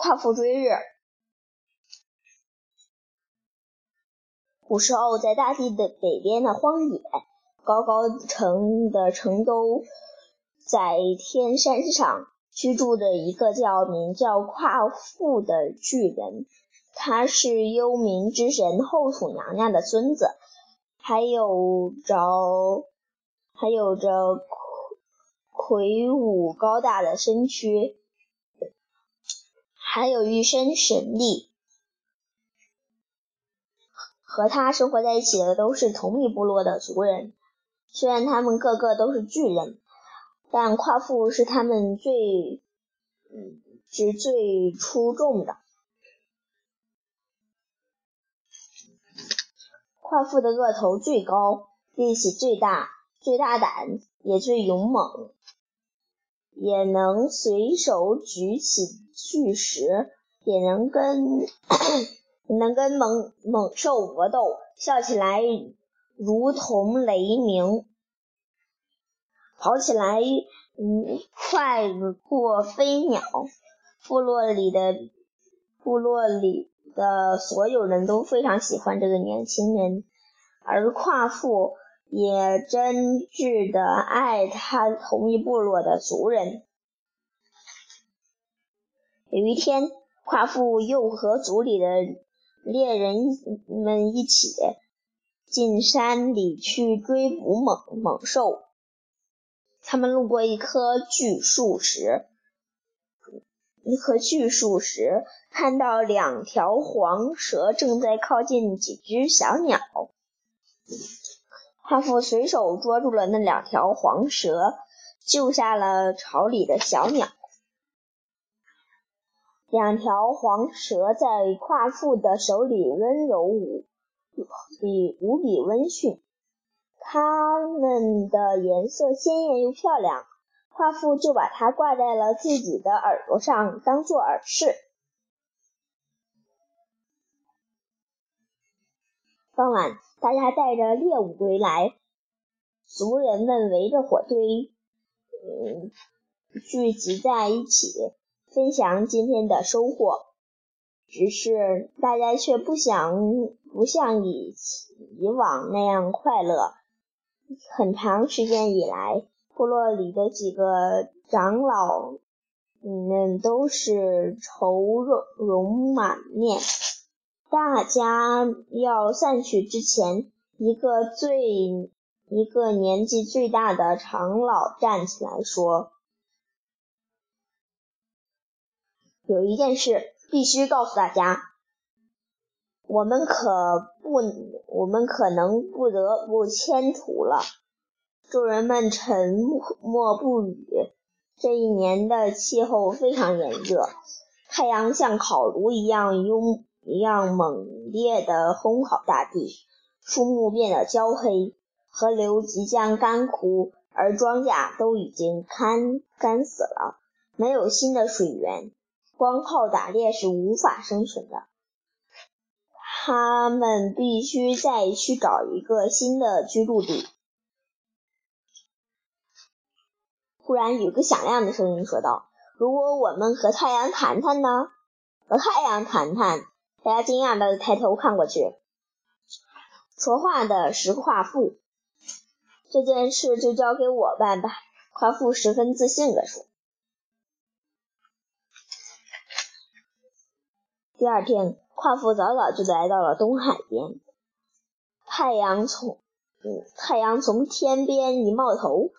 夸父追日。古时候，在大地的北边的荒野，高高城的城都在天山上居住着一个叫名叫夸父的巨人。他是幽冥之神后土娘娘的孙子，还有着还有着魁魁梧高大的身躯，还有一身神力。和他生活在一起的都是同一部落的族人，虽然他们个个都是巨人，但夸父是他们最嗯是最出众的。夸父的个头最高，力气最大，最大胆，也最勇猛，也能随手举起巨石，也能跟 能跟猛猛兽搏斗，笑起来如同雷鸣，跑起来嗯快过飞鸟。部落里的部落里。的所有人都非常喜欢这个年轻人，而夸父也真挚的爱他同一部落的族人。有一天，夸父又和族里的猎人们一起进山里去追捕猛猛兽。他们路过一棵巨树时，一棵巨树时，看到两条黄蛇正在靠近几只小鸟。夸父随手捉住了那两条黄蛇，救下了巢里的小鸟。两条黄蛇在夸父的手里温柔无比，无比温驯。它们的颜色鲜艳又漂亮。夸父就把它挂在了自己的耳朵上，当做耳饰。傍晚，大家带着猎物归来，族人们围着火堆，嗯，聚集在一起，分享今天的收获。只是大家却不想不像以以往那样快乐。很长时间以来。部落里的几个长老们都是愁容容满面。大家要散去之前，一个最一个年纪最大的长老站起来说：“有一件事必须告诉大家，我们可不，我们可能不得不迁徒了。”众人们沉默不语。这一年的气候非常炎热，太阳像烤炉一样拥一样猛烈地烘烤大地，树木变得焦黑，河流即将干枯，而庄稼都已经干干死了，没有新的水源，光靠打猎是无法生存的。他们必须再去找一个新的居住地。忽然，有个响亮的声音说道：“如果我们和太阳谈谈呢？”“和太阳谈谈。”大家惊讶的抬头看过去，说话的是夸父。这件事就交给我办吧。”夸父十分自信地说。第二天，夸父早早就来到了东海边。太阳从嗯，太阳从天边一冒头。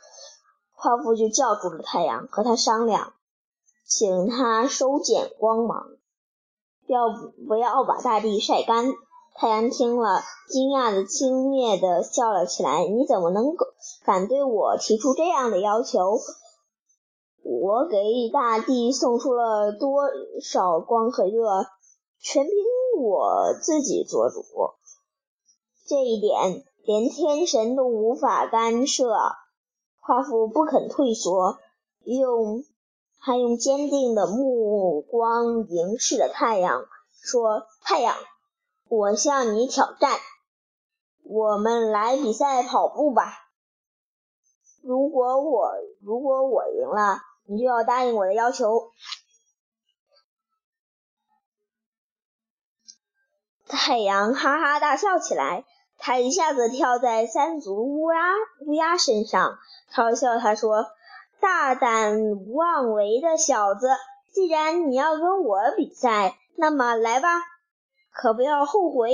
夸父就叫住了太阳，和他商量，请他收减光芒，要不要把大地晒干？太阳听了，惊讶的轻蔑的笑了起来：“你怎么能够敢对我提出这样的要求？我给大地送出了多少光和热，全凭我自己做主，这一点连天神都无法干涉。”夸父不肯退缩，用他用坚定的目光凝视着太阳，说：“太阳，我向你挑战，我们来比赛跑步吧。如果我如果我赢了，你就要答应我的要求。”太阳哈哈大笑起来，他一下子跳在三足乌鸦乌鸦身上，嘲笑他说：“大胆妄为的小子，既然你要跟我比赛，那么来吧，可不要后悔。”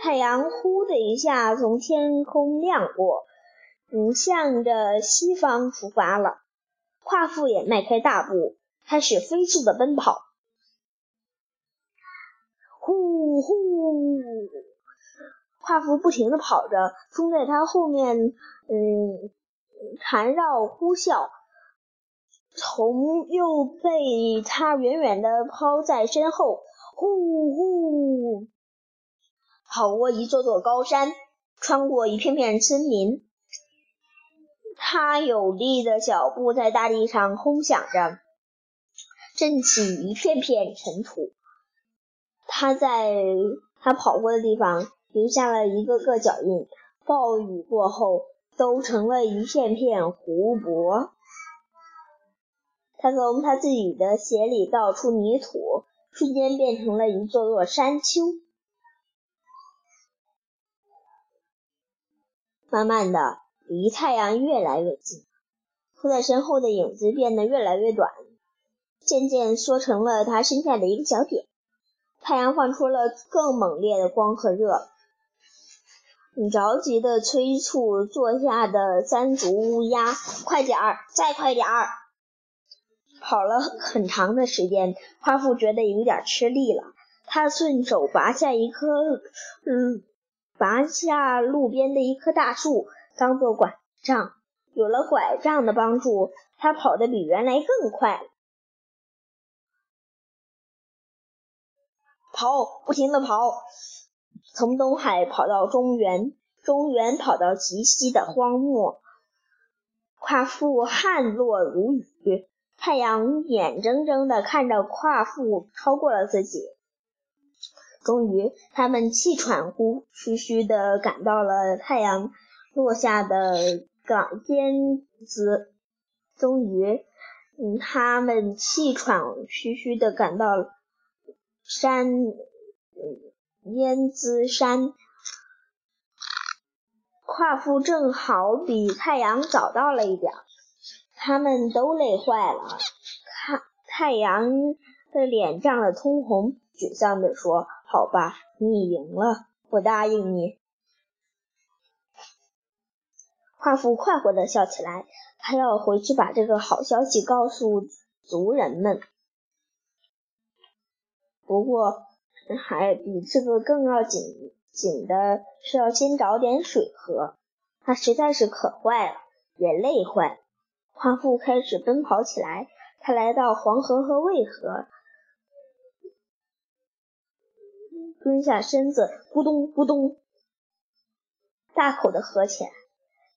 太阳呼的一下从天空亮过，嗯，向着西方出发了。夸父也迈开大步，开始飞速的奔跑。呼呼！夸父不停的跑着，风在他后面，嗯，缠绕呼啸，虫又被他远远的抛在身后。呼呼！跑过一座座高山，穿过一片片森林，他有力的脚步在大地上轰响着，震起一片片尘土。他在他跑过的地方留下了一个个脚印，暴雨过后都成了一片片湖泊。他从他自己的鞋里倒出泥土，瞬间变成了一座座山丘。慢慢的，离太阳越来越近，拖在身后的影子变得越来越短，渐渐缩成了他身下的一个小点。太阳放出了更猛烈的光和热，你着急的催促坐下的三足乌鸦：“快点儿，再快点儿！”跑了很长的时间，夸父觉得有点吃力了，他顺手拔下一棵，嗯。拔下路边的一棵大树，当做拐杖。有了拐杖的帮助，他跑得比原来更快。跑，不停的跑，从东海跑到中原，中原跑到极西的荒漠。夸父汗落如雨，太阳眼睁睁的看着夸父超过了自己。终于，他们气喘呼吁吁地赶到了太阳落下的港边子。终于，嗯，他们气喘吁吁地赶到山，烟子山。夸父正好比太阳早到了一点，他们都累坏了。看，太阳的脸涨得通红，沮丧地说。好吧，你赢了，我答应你。夸父快活的笑起来，他要回去把这个好消息告诉族人们。不过，还比这个更要紧紧的是要先找点水喝。他实在是渴坏了，也累坏了。夸父开始奔跑起来，他来到黄河和渭河。蹲下身子，咕咚咕咚，大口的喝起来，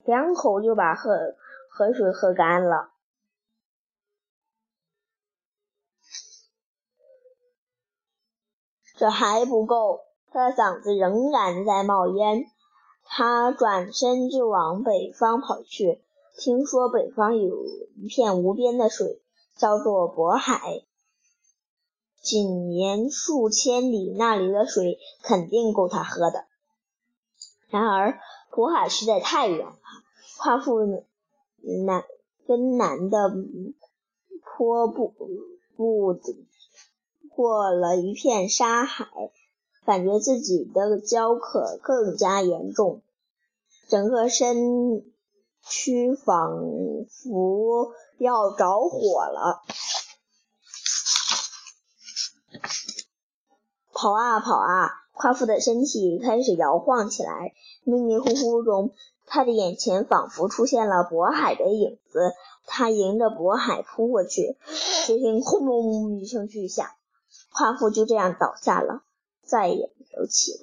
两口就把河河水喝干了。这还不够，他的嗓子仍然在冒烟。他转身就往北方跑去，听说北方有一片无边的水，叫做渤海。仅年数千里，那里的水肯定够他喝的。然而，渤海实在太远了，夸父南跟南的坡不不过了一片沙海，感觉自己的焦渴更加严重，整个身区仿佛要着火了。跑啊跑啊，夸父的身体开始摇晃起来。迷迷糊糊中，他的眼前仿佛出现了渤海的影子。他迎着渤海扑过去，只听轰隆一声巨响，夸父就这样倒下了，再也没有起来。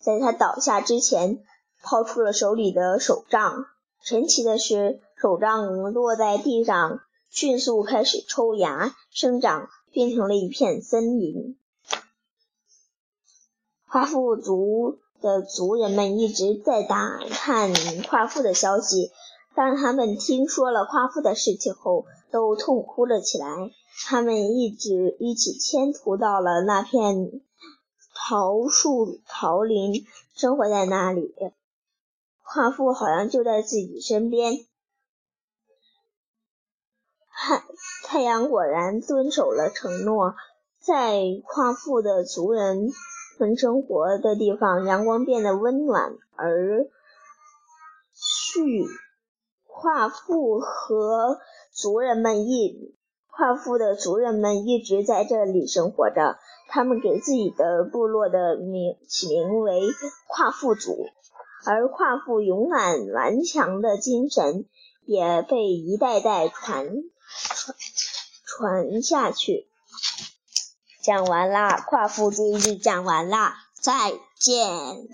在他倒下之前，抛出了手里的手杖。神奇的是，手杖落在地上，迅速开始抽芽、生长，变成了一片森林。夸父族的族人们一直在打探夸父的消息。当他们听说了夸父的事情后，都痛哭了起来。他们一直一起迁徙到了那片桃树桃林，生活在那里。夸父好像就在自己身边。太太阳果然遵守了承诺，在夸父的族人们生活的地方，阳光变得温暖而煦。夸父和族人们一夸父的族人们一直在这里生活着，他们给自己的部落的名起名为夸父族，而夸父勇敢顽强的精神也被一代代传。传传下去，讲完啦，夸父追日讲完啦，再见。